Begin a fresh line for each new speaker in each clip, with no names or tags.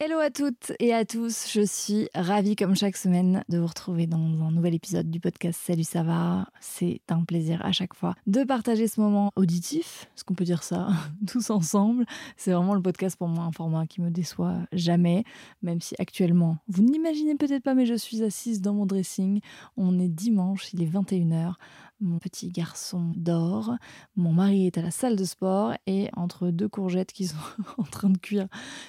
Hello à toutes et à tous, je suis ravie comme chaque semaine de vous retrouver dans un nouvel épisode du podcast Salut ça va? C'est un plaisir à chaque fois de partager ce moment auditif, est-ce qu'on peut dire ça, tous ensemble. C'est vraiment le podcast pour moi un format qui me déçoit jamais, même si actuellement, vous n'imaginez peut-être pas mais je suis assise dans mon dressing. On est dimanche, il est 21h. Mon petit garçon dort, mon mari est à la salle de sport et entre deux courgettes qui sont en train de cuire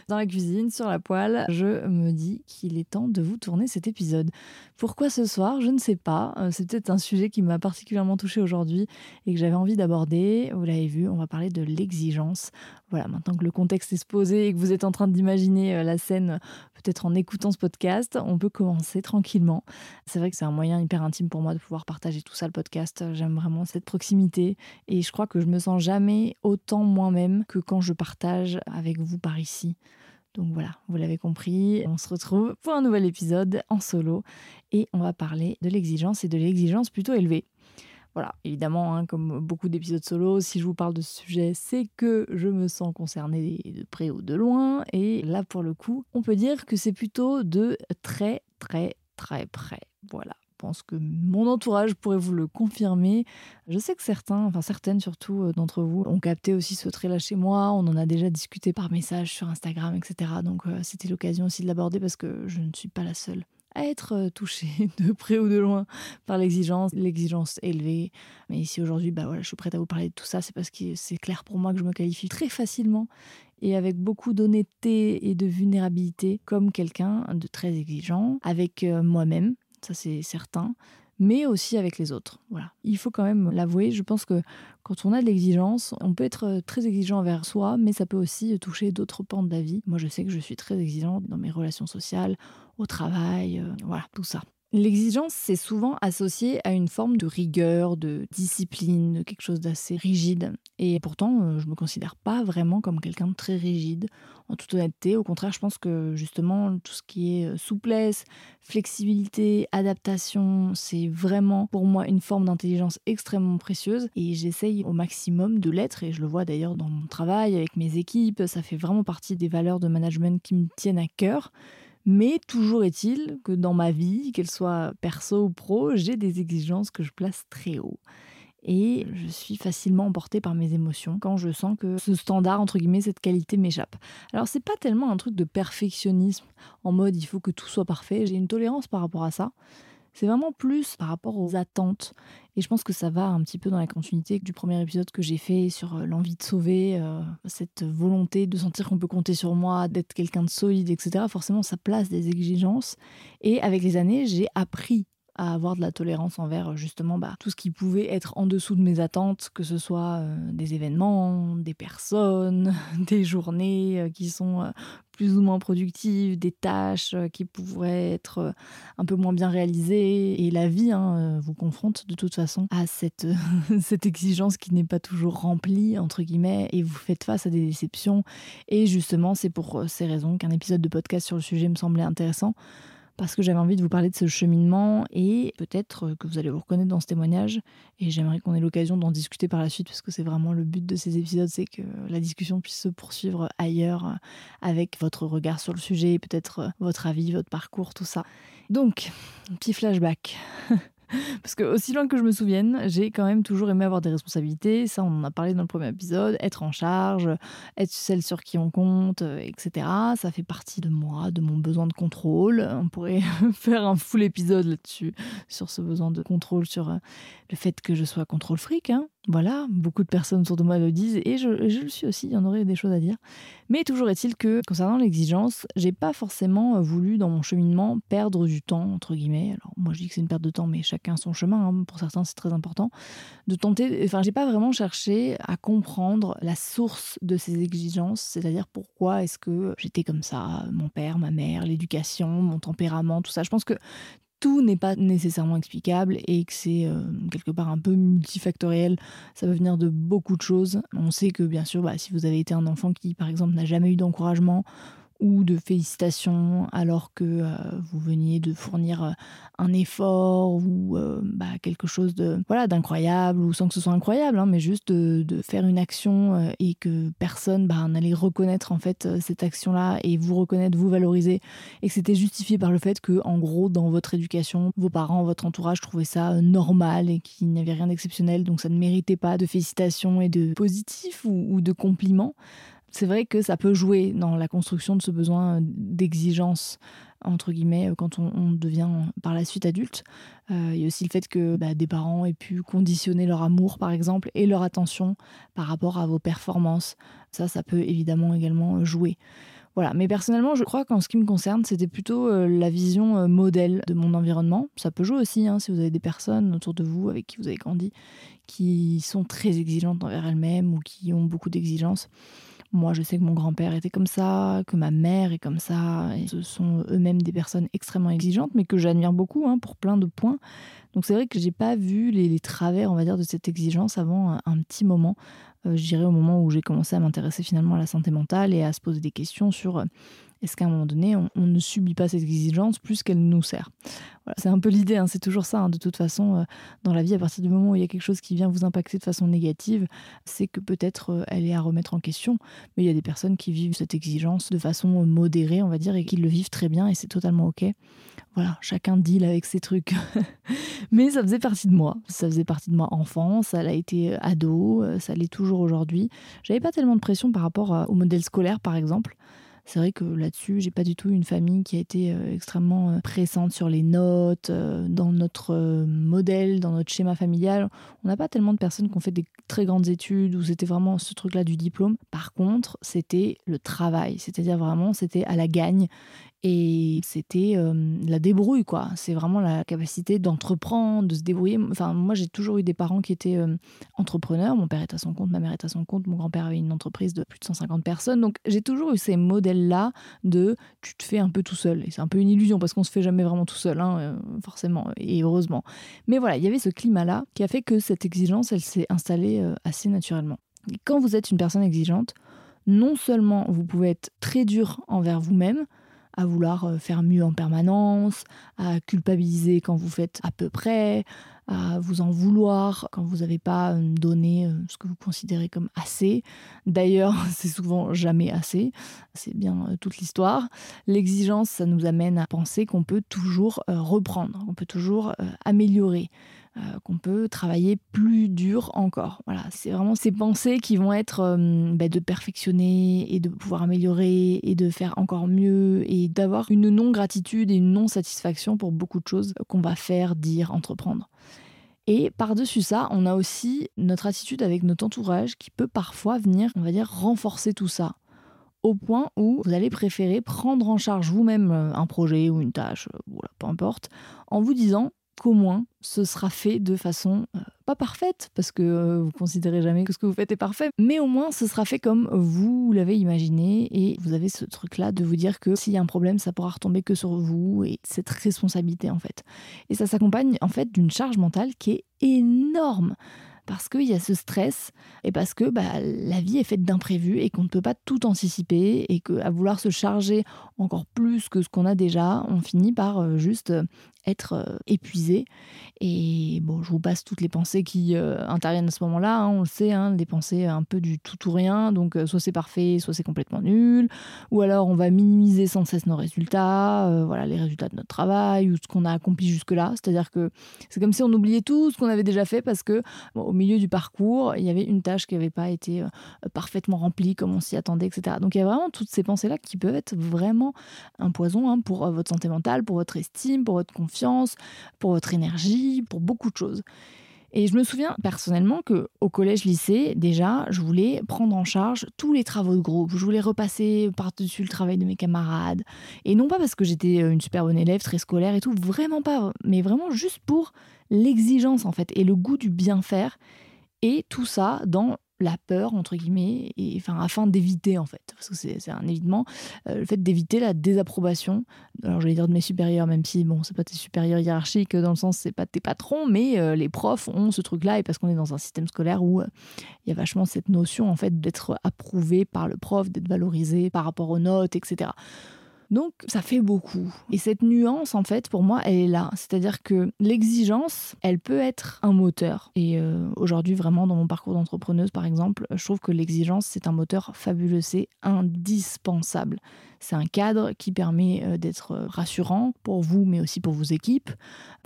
dans la cuisine sur la poêle, je me dis qu'il est temps de vous tourner cet épisode. Pourquoi ce soir? Je ne sais pas. Euh, C'est peut-être un sujet qui m'a particulièrement touché aujourd'hui et que j'avais envie d'aborder. Vous l'avez vu, on va parler de l'exigence. Voilà, maintenant que le contexte est posé et que vous êtes en train d'imaginer euh, la scène, peut-être en écoutant ce podcast, on peut commencer tranquillement. C'est vrai que c'est un moyen hyper intime pour moi de pouvoir partager tout ça, le podcast. J'aime vraiment cette proximité et je crois que je me sens jamais autant moi-même que quand je partage avec vous par ici. Donc voilà, vous l'avez compris, on se retrouve pour un nouvel épisode en solo et on va parler de l'exigence et de l'exigence plutôt élevée. Voilà, évidemment, hein, comme beaucoup d'épisodes solo, si je vous parle de ce sujet, c'est que je me sens concernée de près ou de loin. Et là, pour le coup, on peut dire que c'est plutôt de très, très, très près. Voilà. Je pense que mon entourage pourrait vous le confirmer. Je sais que certains, enfin certaines surtout euh, d'entre vous, ont capté aussi ce trait-là chez moi. On en a déjà discuté par message sur Instagram, etc. Donc euh, c'était l'occasion aussi de l'aborder parce que je ne suis pas la seule à être euh, touchée de près ou de loin par l'exigence, l'exigence élevée. Mais ici aujourd'hui, bah voilà, je suis prête à vous parler de tout ça. C'est parce que c'est clair pour moi que je me qualifie très facilement et avec beaucoup d'honnêteté et de vulnérabilité comme quelqu'un de très exigeant avec moi-même, ça c'est certain, mais aussi avec les autres. Voilà. Il faut quand même l'avouer, je pense que quand on a de l'exigence, on peut être euh, très exigeant envers soi, mais ça peut aussi toucher d'autres pans de la vie. Moi, je sais que je suis très exigeante dans mes relations sociales, au travail, euh, voilà, tout ça. L'exigence, c'est souvent associé à une forme de rigueur, de discipline, de quelque chose d'assez rigide. Et pourtant, euh, je ne me considère pas vraiment comme quelqu'un de très rigide. En toute honnêteté, au contraire, je pense que justement, tout ce qui est euh, souplesse, flexibilité, adaptation, c'est vraiment pour moi une forme d'intelligence extrêmement précieuse. Et j'essaye au maximum de l'être. Et je le vois d'ailleurs dans mon travail, avec mes équipes. Ça fait vraiment partie des valeurs de management qui me tiennent à cœur. Mais toujours est-il que dans ma vie, qu'elle soit perso ou pro, j'ai des exigences que je place très haut. Et je suis facilement emportée par mes émotions quand je sens que ce standard, entre guillemets, cette qualité m'échappe. Alors c'est pas tellement un truc de perfectionnisme, en mode il faut que tout soit parfait, j'ai une tolérance par rapport à ça. C'est vraiment plus par rapport aux attentes. Et je pense que ça va un petit peu dans la continuité du premier épisode que j'ai fait sur euh, l'envie de sauver, euh, cette volonté de sentir qu'on peut compter sur moi, d'être quelqu'un de solide, etc. Forcément, ça place des exigences. Et avec les années, j'ai appris à avoir de la tolérance envers justement bah, tout ce qui pouvait être en dessous de mes attentes, que ce soit euh, des événements, des personnes, des journées euh, qui sont euh, plus ou moins productives, des tâches euh, qui pourraient être euh, un peu moins bien réalisées. Et la vie hein, euh, vous confronte de toute façon à cette, cette exigence qui n'est pas toujours remplie, entre guillemets, et vous faites face à des déceptions. Et justement, c'est pour ces raisons qu'un épisode de podcast sur le sujet me semblait intéressant parce que j'avais envie de vous parler de ce cheminement et peut-être que vous allez vous reconnaître dans ce témoignage et j'aimerais qu'on ait l'occasion d'en discuter par la suite parce que c'est vraiment le but de ces épisodes, c'est que la discussion puisse se poursuivre ailleurs avec votre regard sur le sujet, peut-être votre avis, votre parcours, tout ça. Donc, petit flashback. Parce que aussi loin que je me souvienne, j'ai quand même toujours aimé avoir des responsabilités. Ça, on en a parlé dans le premier épisode. Être en charge, être celle sur qui on compte, euh, etc. Ça fait partie de moi, de mon besoin de contrôle. On pourrait faire un full épisode là-dessus, sur ce besoin de contrôle, sur euh, le fait que je sois contrôle fric. Hein. Voilà, beaucoup de personnes autour de moi le disent et je, le suis aussi, il y en aurait des choses à dire. Mais toujours est-il que, concernant l'exigence, j'ai pas forcément euh, voulu dans mon cheminement perdre du temps, entre guillemets. Alors, moi je dis que c'est une perte de temps, mais chacun son chemin. Hein. Pour certains, c'est très important. De tenter, enfin, j'ai pas vraiment cherché à comprendre la source de ces exigences, c'est-à-dire pourquoi est-ce que j'étais comme ça, mon père, ma mère, l'éducation, mon tempérament, tout ça. Je pense que tout n'est pas nécessairement explicable et que c'est euh, quelque part un peu multifactoriel. Ça peut venir de beaucoup de choses. On sait que bien sûr, bah, si vous avez été un enfant qui, par exemple, n'a jamais eu d'encouragement ou de félicitations alors que euh, vous veniez de fournir euh, un effort ou euh, bah, quelque chose de voilà d'incroyable ou sans que ce soit incroyable hein, mais juste de, faire une action et que personne bah, n'allait reconnaître en fait cette action là et vous reconnaître vous valoriser et que c'était justifié par le fait que en gros dans votre éducation vos parents votre entourage trouvaient ça normal et qu'il n'y avait rien d'exceptionnel donc ça ne méritait pas de félicitations et de positifs ou de compliments c'est vrai que ça peut jouer dans la construction de ce besoin d'exigence entre guillemets quand on, devient par la suite adulte. Euh, il y a aussi le fait que bah, des parents aient pu conditionner leur amour par exemple et leur attention par rapport à vos performances. Ça, ça peut évidemment également jouer. Voilà, mais personnellement, je crois qu'en ce qui me concerne, c'était plutôt euh, la vision euh, modèle de mon environnement. Ça peut jouer aussi, hein, si vous avez des personnes autour de vous avec qui vous avez grandi, qui sont très exigeantes envers elles-mêmes ou qui ont beaucoup d'exigences. Moi, je sais que mon grand-père était comme ça, que ma mère est comme ça. Et ce sont eux-mêmes des personnes extrêmement exigeantes, mais que j'admire beaucoup hein, pour plein de points. Donc c'est vrai que j'ai pas vu les, travers, on va dire, de cette exigence avant un, petit moment. Euh, je dirais au moment où j'ai commencé à m'intéresser finalement à la santé mentale et à se poser des questions sur est-ce qu'à un moment donné, on, ne subit pas cette exigence plus qu'elle nous sert voilà, C'est un peu l'idée, hein, c'est toujours ça. Hein, de toute façon, euh, dans la vie, à partir du moment où il y a quelque chose qui vient vous impacter de façon négative, c'est que peut-être euh, elle est à remettre en question. Mais il y a des personnes qui vivent cette exigence de façon modérée, on va dire, et qui le vivent très bien, et c'est totalement OK. Voilà, chacun deal avec ses trucs. Mais ça faisait partie de moi. Ça faisait partie de moi enfant, ça l'a été ado, euh, ça l'est toujours aujourd'hui. J'avais pas tellement de pression par rapport au modèle scolaire, par exemple. C'est vrai que là-dessus, j'ai pas du tout une famille qui a été euh, extrêmement euh, pressante sur les notes, euh, dans notre modèle, dans notre schéma familial. On n'a pas tellement de personnes qui ont fait des très grandes études où c'était vraiment ce truc-là du diplôme. Par contre, c'était le travail, c'est-à-dire vraiment, c'était à la gagne. Et c'était la débrouille, quoi. C'est vraiment la capacité d'entreprendre, de se débrouiller. Enfin, moi, j'ai toujours eu des parents qui étaient entrepreneurs. Mon père est à son compte, ma mère est à son compte, mon grand-père avait une entreprise de plus de 150 personnes. Donc, j'ai toujours eu ces modèles-là de tu te fais un peu tout seul. Et c'est un peu une illusion parce qu'on se fait jamais vraiment tout seul, hein, forcément, et heureusement. Mais voilà, il y avait ce climat-là qui a fait que cette exigence, elle s'est installée assez naturellement. Quand vous êtes une personne exigeante, non seulement vous pouvez être très dur envers vous-même, à vouloir euh, faire mieux en permanence, à culpabiliser quand vous faites à peu près, à vous en vouloir quand vous n'avez pas euh, donné euh, ce que vous considérez comme assez. D'ailleurs, c'est souvent jamais assez, c'est bien toute l'histoire. L'exigence, ça nous amène à penser qu'on peut toujours reprendre, qu'on peut toujours améliorer. Euh, qu'on peut travailler plus dur encore. Voilà, c'est vraiment ces pensées qui vont être euh, bah, de perfectionner et de pouvoir améliorer et de faire encore mieux et d'avoir une non-gratitude et une non-satisfaction pour beaucoup de choses qu'on va faire, dire, entreprendre. Et par-dessus ça, on a aussi notre attitude avec notre entourage qui peut parfois venir, on va dire, renforcer tout ça au point où vous allez préférer prendre en charge vous-même euh, un projet ou une tâche, voilà, peu importe, en vous disant qu'au moins ce sera fait de façon euh, pas parfaite, parce que euh, vous considérez jamais que ce que vous faites est parfait, mais au moins ce sera fait comme vous l'avez imaginé et vous avez ce truc-là de vous dire que s'il y a un problème, ça pourra retomber que sur vous et cette responsabilité en fait. Et ça s'accompagne en fait d'une charge mentale qui est énorme parce qu'il y a ce stress et parce que bah, la vie est faite d'imprévus et qu'on ne peut pas tout anticiper et qu'à vouloir se charger encore plus que ce qu'on a déjà, on finit par euh, juste être euh, épuisé. Et bon, je vous passe toutes les pensées qui euh, interviennent à ce moment-là. Hein, on le sait, hein, des pensées un peu du tout ou rien. Donc, euh, soit c'est parfait, soit c'est complètement nul. Ou alors, on va minimiser sans cesse nos résultats, voilà, les résultats de notre travail ou ce qu'on a accompli jusque-là. C'est-à-dire que c'est comme si on oubliait tout ce qu'on avait déjà fait parce que au milieu du parcours, il y avait une tâche qui n'avait pas été parfaitement remplie comme on s'y attendait, etc. Donc, il y a vraiment toutes ces pensées-là qui peuvent être vraiment un poison hein, pour votre santé mentale, pour votre estime, pour votre confiance, pour votre énergie, pour beaucoup de choses. Et je me souviens personnellement que au collège lycée déjà, je voulais prendre en charge tous les travaux de groupe, je voulais repasser par-dessus le travail de mes camarades. Et non pas parce que j'étais une super bonne élève, très scolaire et tout, vraiment pas, mais vraiment juste pour l'exigence en fait et le goût du bien faire. Et tout ça dans la peur, entre guillemets, et, enfin, afin d'éviter, en fait, parce que c'est un évitement, euh, le fait d'éviter la désapprobation, alors j'allais dire de mes supérieurs, même si, bon, c'est pas tes supérieurs hiérarchiques, dans le sens, c'est pas tes patrons, mais euh, les profs ont ce truc-là, et parce qu'on est dans un système scolaire où euh, il y a vachement cette notion, en fait, d'être approuvé par le prof, d'être valorisé par rapport aux notes, etc. Donc ça fait beaucoup. Et cette nuance, en fait, pour moi, elle est là. C'est-à-dire que l'exigence, elle peut être un moteur. Et euh, aujourd'hui, vraiment, dans mon parcours d'entrepreneuse, par exemple, je trouve que l'exigence, c'est un moteur fabuleux, c'est indispensable. C'est un cadre qui permet euh, d'être rassurant pour vous, mais aussi pour vos équipes.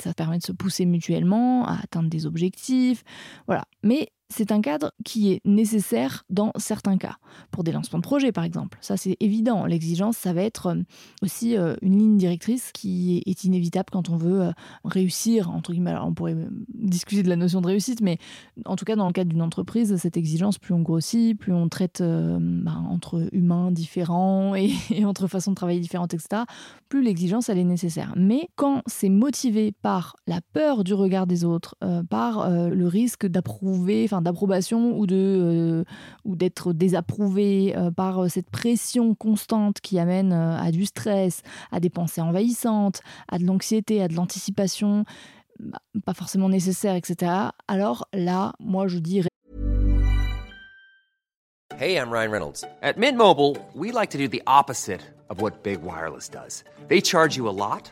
Ça permet de se pousser mutuellement à atteindre des objectifs. Voilà. Mais c'est un cadre qui est nécessaire dans certains cas. Pour des lancements de projets, par exemple. Ça, c'est évident. L'exigence, ça va être euh, aussi euh, une ligne directrice qui est inévitable quand on veut euh, réussir, entre guillemets. On pourrait discuter de la notion de réussite, mais en tout cas, dans le cadre d'une entreprise, cette exigence, plus on grossit, plus on traite ben, entre humains différents et, et, entre façons de travailler différentes, etc., plus l'exigence, elle est nécessaire. Mais quand c'est motivé par la peur du regard des autres, par le risque d'approuver, enfin d'approbation ou de euh, ou d'être désapprouvé euh, par euh, cette pression constante qui amène à du stress, à des pensées envahissantes, à de l'anxiété, à de l'anticipation, bah, pas forcément nécessaire, etc. Alors là, moi je dirais
Hey, I'm Ryan Reynolds. At Mint Mobile, we like to do the opposite of what Big Wireless does. They charge you a lot.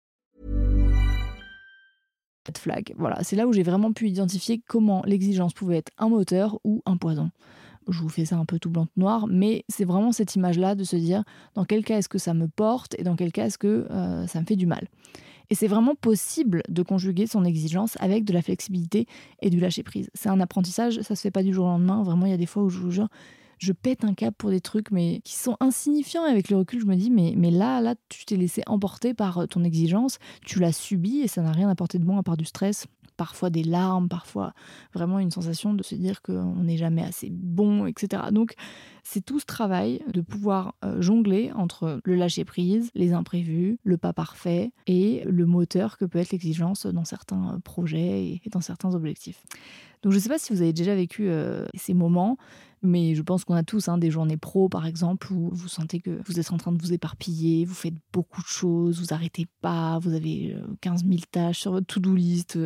flag. Voilà, c'est là où j'ai vraiment pu identifier comment l'exigence pouvait être un moteur ou un poison. Je vous fais ça un peu tout blanc noir, mais c'est vraiment cette image-là de se dire dans quel cas est-ce que ça me porte et dans quel cas est-ce que euh, ça me fait du mal. Et c'est vraiment possible de conjuguer son exigence avec de la flexibilité et du lâcher prise. C'est un apprentissage, ça se fait pas du jour au lendemain. Vraiment, il y a des fois où je vous jure, je pète un cap pour des trucs mais qui sont insignifiants. Et avec le recul, je me dis, mais, mais là, là, tu t'es laissé emporter par euh, ton exigence, tu l'as subi et ça n'a rien apporté de bon à part du stress, parfois des larmes, parfois vraiment une sensation de se dire qu'on n'est jamais assez bon, etc. Donc, c'est tout ce travail de pouvoir euh, jongler entre le lâcher prise, les imprévus, le pas parfait et le moteur que peut être l'exigence dans certains euh, projets et dans certains objectifs. Donc je ne sais pas si vous avez déjà vécu ces moments, mais je pense qu'on a tous hein, des journées pro, par exemple, où vous sentez que vous êtes en train de vous éparpiller, vous faites beaucoup de choses, vous arrêtez pas, vous avez 15 euh, 000 tâches sur votre to-do list.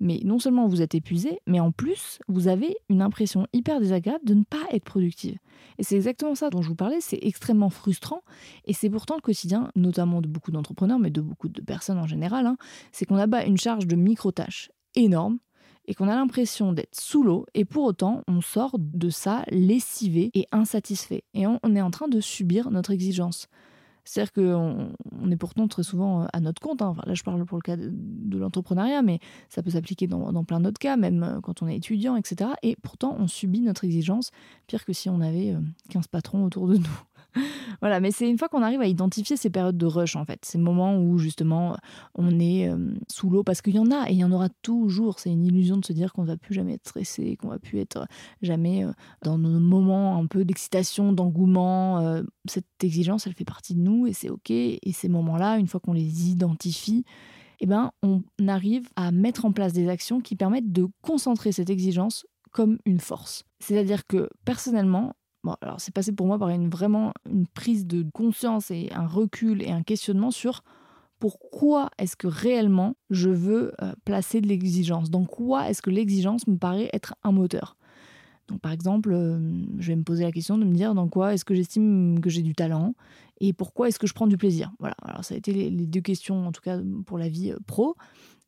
Mais non seulement vous êtes épuisé, mais en plus, vous avez une impression hyper désagréable de ne pas être productive. Et c'est exactement ça dont je vous parlais, c'est extrêmement frustrant. Et c'est pourtant le quotidien, notamment de beaucoup d'entrepreneurs, mais de beaucoup de personnes en général, hein, c'est qu'on abat une charge de micro-tâches énorme et qu'on a l'impression d'être sous l'eau et pour autant on sort de ça lessivé et insatisfait et on, est en train de subir notre exigence. C'est-à-dire qu'on on est pourtant très souvent à notre compte. Hein. là, je parle pour le cas de, l'entrepreneuriat, mais ça peut s'appliquer dans, dans, plein d'autres cas, même euh, quand on est étudiant, etc. Et pourtant, on subit notre exigence, pire que si on avait 15 euh, patrons autour de nous. voilà, mais c'est une fois qu'on arrive à identifier ces périodes de rush, en fait, ces moments où justement on est euh, sous l'eau, parce qu'il y en a et il y en aura toujours. C'est une illusion de se dire qu'on ne va plus jamais être stressé, qu'on va plus être jamais euh, dans nos moments un peu d'excitation, d'engouement. Euh, cette exigence, elle fait partie de nous et c'est ok. Et ces moments-là, une fois qu'on les identifie, eh ben, on arrive à mettre en place des actions qui permettent de concentrer cette exigence comme une force. C'est-à-dire que personnellement, Bon, alors c'est passé pour moi par une vraiment une prise de conscience et un recul et un questionnement sur pourquoi est-ce que réellement je veux euh, placer de l'exigence. Dans quoi est-ce que l'exigence me paraît être un moteur? Donc, par exemple, euh, je vais me poser la question de me dire dans quoi est-ce que j'estime que j'ai du talent et pourquoi est-ce que je prends du plaisir? Voilà, alors ça a été les, deux questions, en tout cas pour la vie euh, pro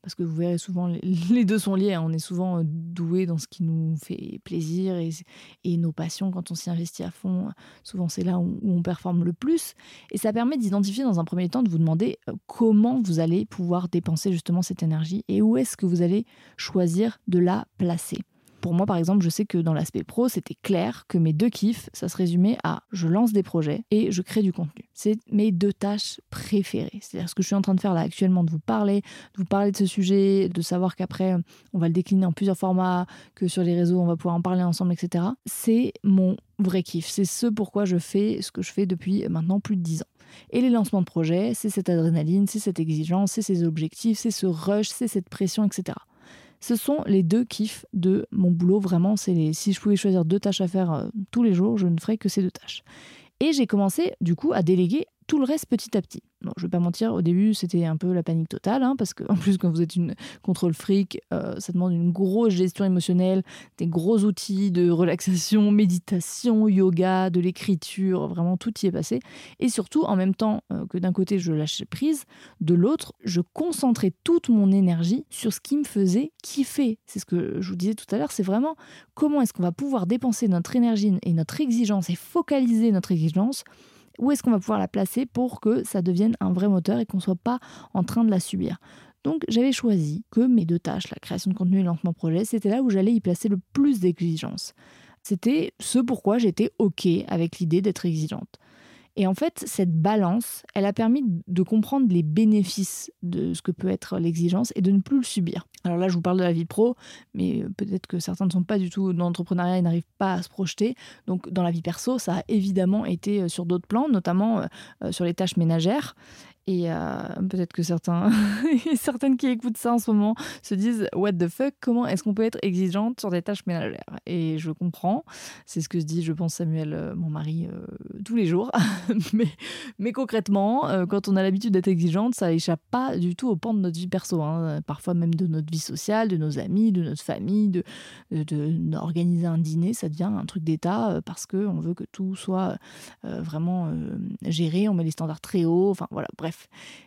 parce que vous verrez souvent, les deux sont liés. Hein. On est souvent euh, doué dans ce qui nous fait plaisir et, nos passions, quand on s'y investit à fond, souvent c'est là où, on performe le plus. Et ça permet d'identifier dans un premier temps, de vous demander euh, comment vous allez pouvoir dépenser justement cette énergie et où est-ce que vous allez choisir de la placer. Pour moi, par exemple, je sais que dans l'aspect pro, c'était clair que mes deux kiffs, ça se résumait à je lance des projets et je crée du contenu. C'est mes deux tâches préférées. C'est-à-dire ce que je suis en train de faire là actuellement, de vous parler, de vous parler de ce sujet, de savoir qu'après, on va le décliner en plusieurs formats, que sur les réseaux, on va pouvoir en parler ensemble, etc. C'est mon vrai kiff. C'est ce pourquoi je fais ce que je fais depuis maintenant plus de dix ans. Et les lancements de projets, c'est cette adrénaline, c'est cette exigence, c'est ces objectifs, c'est ce rush, c'est cette pression, etc. Ce sont les deux kiffs de mon boulot. Vraiment, c'est si je pouvais choisir deux tâches à faire euh, tous les jours, je ne ferais que ces deux tâches. Et j'ai commencé du coup à déléguer tout le reste petit à petit. Je vais pas mentir, au début c'était un peu la panique totale, hein, parce qu'en plus quand vous êtes une contrôle fric, euh, ça demande une grosse gestion émotionnelle, des gros outils de relaxation, méditation, yoga, de l'écriture, vraiment tout y est passé. Et surtout, en même temps euh, que d'un côté je lâchais prise, de l'autre je concentrais toute mon énergie sur ce qui me faisait kiffer. C'est ce que je vous disais tout à l'heure, c'est vraiment comment est-ce qu'on va pouvoir dépenser notre énergie et notre exigence et focaliser notre exigence où est-ce qu'on va pouvoir la placer pour que ça devienne un vrai moteur et qu'on ne soit pas en train de la subir. Donc j'avais choisi que mes deux tâches, la création de contenu et le lancement projet, c'était là où j'allais y placer le plus d'exigence. C'était ce pourquoi j'étais OK avec l'idée d'être exigeante. Et en fait, cette balance, elle a permis de comprendre les bénéfices de ce que peut être l'exigence et de ne plus le subir. Alors là, je vous parle de la vie pro, mais euh, peut-être que certains ne sont pas du tout dans l'entrepreneuriat et n'arrivent pas à se projeter. Donc dans la vie perso, ça a évidemment été euh, sur d'autres plans, notamment euh, sur les tâches ménagères. Et euh, peut-être que certains, certaines qui écoutent ça en ce moment se disent What the fuck Comment est-ce qu'on peut être exigeante sur des tâches ménagères? Et je comprends. C'est ce que se dit, je pense, Samuel, euh, mon mari, euh, tous les jours. mais, mais concrètement, quand on a l'habitude d'être exigeante, ça échappe pas du tout au pan de notre vie perso. Hein. Parfois même de notre vie sociale, de nos amis, de notre famille, de, d'organiser un dîner, ça devient un truc d'état parce qu'on veut que tout soit vraiment géré. On met les standards très hauts. Enfin voilà, bref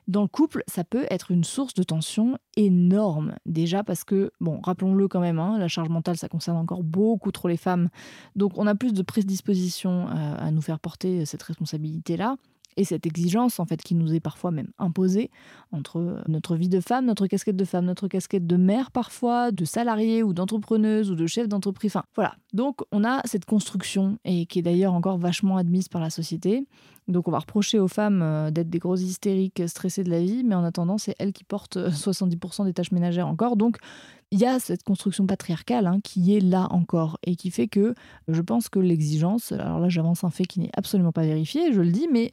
dans le couple, ça peut être une source de tension énorme. Déjà parce que, bon, rappelons-le quand même, hein, la charge mentale, ça concerne encore beaucoup trop les femmes. Donc on a plus de prédisposition euh, à nous faire porter cette responsabilité-là et cette exigence en fait qui nous est parfois même imposée entre notre vie de femme, notre casquette de femme, notre casquette de mère parfois, de salariée ou d'entrepreneuse ou de chef d'entreprise. Enfin voilà. Donc on a cette construction et qui est d'ailleurs encore vachement admise par la société. Donc on va reprocher aux femmes euh, d'être des grosses hystériques stressées de la vie, mais en attendant c'est elles qui portent 70% des tâches ménagères encore. Donc il y a cette construction patriarcale hein, qui est là encore et qui fait que je pense que l'exigence, alors là j'avance un fait qui n'est absolument pas vérifié, je le dis, mais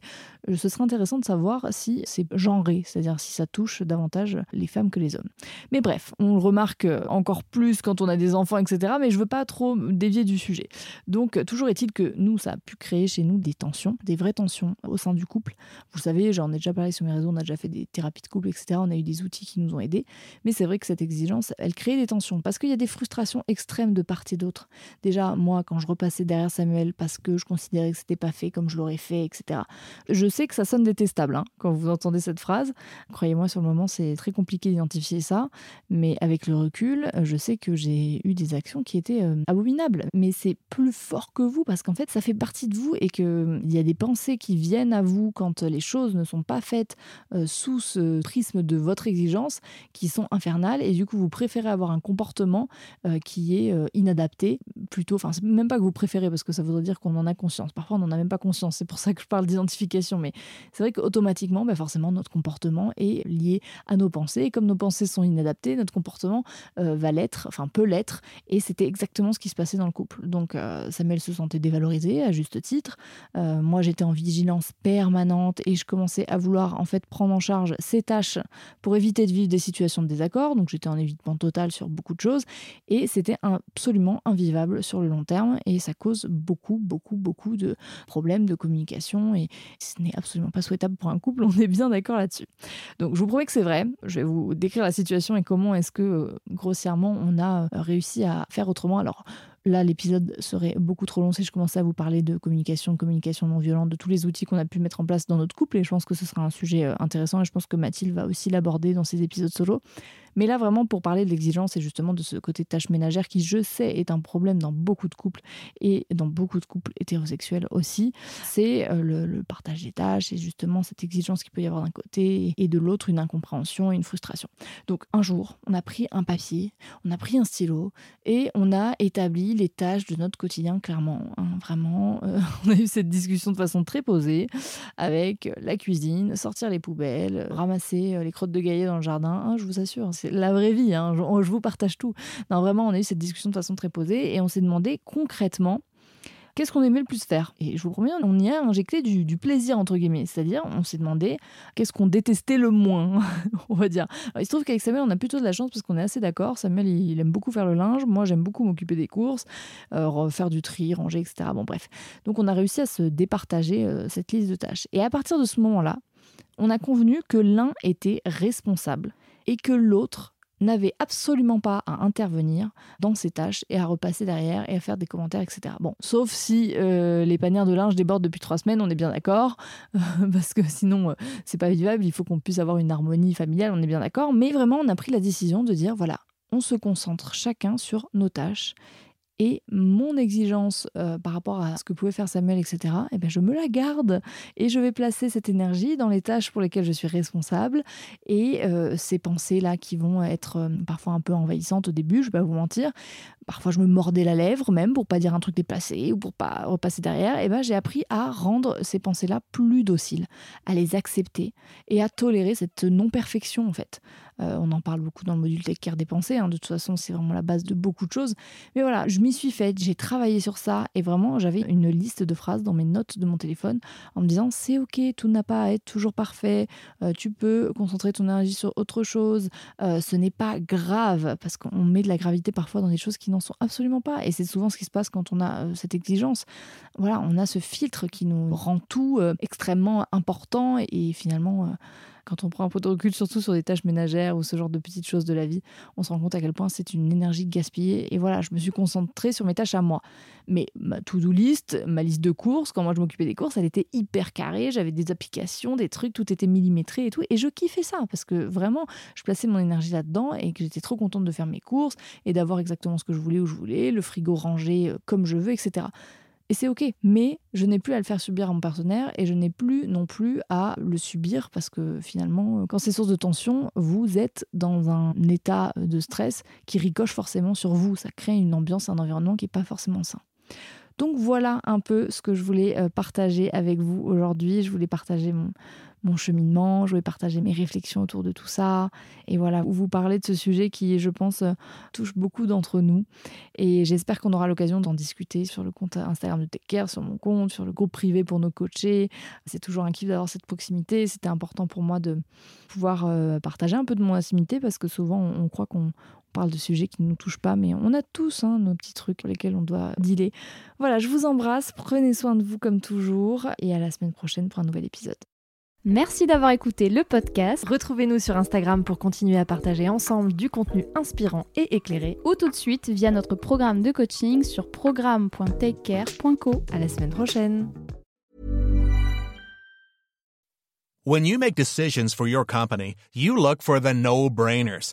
ce serait intéressant de savoir si c'est genré, c'est-à-dire si ça touche davantage les femmes que les hommes. Mais bref, on le remarque encore plus quand on a des enfants, etc. Mais je veux pas trop dévier du sujet. Donc toujours est-il que nous, ça a pu créer chez nous des tensions, des vraies tensions au sein du couple. Vous savez, j'en ai déjà parlé sur mes réseaux, on a déjà fait des thérapies de couple, etc. On a eu des outils qui nous ont aidés. Mais c'est vrai que cette exigence, elle crée des tensions parce qu'il y a des frustrations extrêmes de part et d'autre. Déjà, moi, quand je repassais derrière Samuel parce que je considérais que c'était pas fait comme je l'aurais fait, etc. Je sais que ça sonne détestable hein, quand vous entendez cette phrase. Croyez-moi, sur le moment, c'est très compliqué d'identifier ça, mais avec le recul, je sais que j'ai eu des actions qui étaient euh, abominables. Mais c'est plus fort que vous parce qu'en fait, ça fait partie de vous et qu'il y a des pensées qui viennent à vous quand les choses ne sont pas faites euh, sous ce prisme de votre exigence qui sont infernales et du coup, vous préférez avoir un comportement euh, qui est euh, inadapté, plutôt, enfin, même pas que vous préférez, parce que ça voudrait dire qu'on en a conscience. Parfois, on n'en a même pas conscience, c'est pour ça que je parle d'identification, mais c'est vrai qu'automatiquement, bah, forcément, notre comportement est lié à nos pensées, et comme nos pensées sont inadaptées, notre comportement euh, va l'être, enfin, peut l'être, et c'était exactement ce qui se passait dans le couple. Donc, Samuel se sentait dévalorisé, à juste titre. moi, j'étais en vigilance permanente, et je commençais à vouloir, en fait, prendre en charge ces tâches pour éviter de vivre des situations de désaccord, donc j'étais en évitement total sur beaucoup de choses. Et c'était absolument invivable sur le long terme. Et ça cause beaucoup, beaucoup, beaucoup de problèmes de communication. Et ce n'est absolument pas souhaitable pour un couple. On est bien d'accord là-dessus. Donc je vous promets que c'est vrai. Je vais vous décrire la situation et comment est-ce que, euh, grossièrement, on a réussi à faire autrement. Alors, Là, l'épisode serait beaucoup trop long si je commençais à vous parler de communication, communication non violente, de tous les outils qu'on a pu mettre en place dans notre couple. Et je pense que ce sera un sujet euh, intéressant et je pense que Mathilde va aussi l'aborder dans ses épisodes solo. Mais là, vraiment, pour parler de l'exigence et justement de ce côté tâche ménagère qui, je sais, est un problème dans beaucoup de couples et dans beaucoup de couples hétérosexuels aussi, c'est euh, le, partage des tâches et justement cette exigence qu'il peut y avoir d'un côté et de l'autre une incompréhension et une frustration. Donc un jour, on a pris un papier, on a pris un stylo et on a établi les tâches de notre quotidien clairement. Hein, vraiment, euh, on a eu cette discussion de façon très posée avec la cuisine, sortir les poubelles, ramasser euh, les crottes de gaillet dans le jardin. Hein, je vous assure, c'est la vraie vie. Hein. Je, vous partage tout. Non, vraiment, on a eu cette discussion de façon très posée et on s'est demandé concrètement qu'est-ce qu'on aimait le plus faire? Et je vous promets, on y a injecté du, plaisir, entre guillemets. C'est-à-dire, on s'est demandé qu'est-ce qu'on détestait le moins, on va dire? il se trouve qu'avec Samuel, on a plutôt de la chance parce qu'on est assez d'accord. Samuel, il, aime beaucoup faire le linge. Moi, j'aime beaucoup m'occuper des courses, euh, faire du tri, ranger, etc. Bon, bref. Donc, on a réussi à se départager euh, cette liste de tâches. Et à partir de ce moment-là, on a convenu que l'un était responsable et que l'autre n'avait absolument pas à intervenir dans ses tâches et à repasser derrière et à faire des commentaires, etc. Bon, sauf si euh, les panières de linge débordent depuis trois semaines, on est bien d'accord, parce que sinon euh, c'est pas vivable, il faut qu'on puisse avoir une harmonie familiale, on est bien d'accord. Mais vraiment, on a pris la décision de dire voilà, on se concentre chacun sur nos tâches et mon exigence euh, par rapport à ce que pouvait faire Samuel, etc., eh bien, je me la garde et je vais placer cette énergie dans les tâches pour lesquelles je suis responsable et euh, ces pensées-là qui vont être euh, parfois un peu envahissantes au début, je vais pas vous mentir. Parfois, je me mordais la lèvre même pour pas dire un truc déplacé ou pour pas repasser derrière. Et ben, j'ai appris à rendre ces pensées-là plus dociles, à les accepter et à tolérer cette non-perfection en fait. Euh, on en parle beaucoup dans le module Take Care des pensées. Hein. De toute façon, c'est vraiment la base de beaucoup de choses. Mais voilà, je m'y suis faite, j'ai travaillé sur ça et vraiment, j'avais une liste de phrases dans mes notes de mon téléphone en me disant c'est ok, tout n'a pas à être toujours parfait. Euh, tu peux concentrer ton énergie sur autre chose. Euh, ce n'est pas grave parce qu'on met de la gravité parfois dans des choses qui sont absolument pas. Et c'est souvent ce qui se passe quand on a cette exigence. Voilà, on a ce filtre qui nous rend tout extrêmement important et finalement quand on prend un peu de recul, surtout sur des tâches ménagères ou ce genre de petites choses de la vie, on se rend compte à quel point c'est une énergie gaspillée. Et voilà, je me suis concentrée sur mes tâches à moi. Mais ma to-do list, ma liste de courses, quand moi je m'occupais des courses, elle était hyper carrée. J'avais des applications, des trucs, tout était millimétré et tout. Et je kiffais ça parce que vraiment, je plaçais mon énergie là-dedans et que j'étais trop contente de faire mes courses et d'avoir exactement ce que je voulais où je voulais, le frigo rangé euh, comme je veux, etc. Et c'est ok, mais je n'ai plus à le faire subir à mon partenaire et je n'ai plus non plus à le subir parce que finalement, euh, quand c'est source de tension, vous êtes dans un état de stress qui ricoche forcément sur vous. Ça crée une ambiance, un environnement qui n'est pas forcément sain. Donc voilà un peu ce que je voulais euh, partager avec vous aujourd'hui. Je voulais partager mon, cheminement, je voulais partager mes réflexions autour de tout ça. Et voilà, vous parler de ce sujet qui, je pense, euh, touche beaucoup d'entre nous. Et j'espère qu'on aura l'occasion d'en discuter sur le compte Instagram de Take sur mon compte, sur le groupe privé pour nos coachés. C'est toujours un kiff d'avoir cette proximité. C'était important pour moi de pouvoir euh, partager un peu de mon intimité parce que souvent on croit qu'on parle de sujets qui ne nous touchent pas, mais on a tous hein, nos petits trucs pour lesquels on doit dealer. Voilà, je vous embrasse, prenez soin de vous comme toujours, et à la semaine prochaine pour un nouvel épisode.
Merci d'avoir écouté le podcast. Retrouvez-nous sur Instagram pour continuer à partager ensemble du contenu inspirant et éclairé ou tout de suite via notre programme de coaching sur programme.takecare.co. À la semaine prochaine.
When you make decisions for your company, you look for the no-brainers.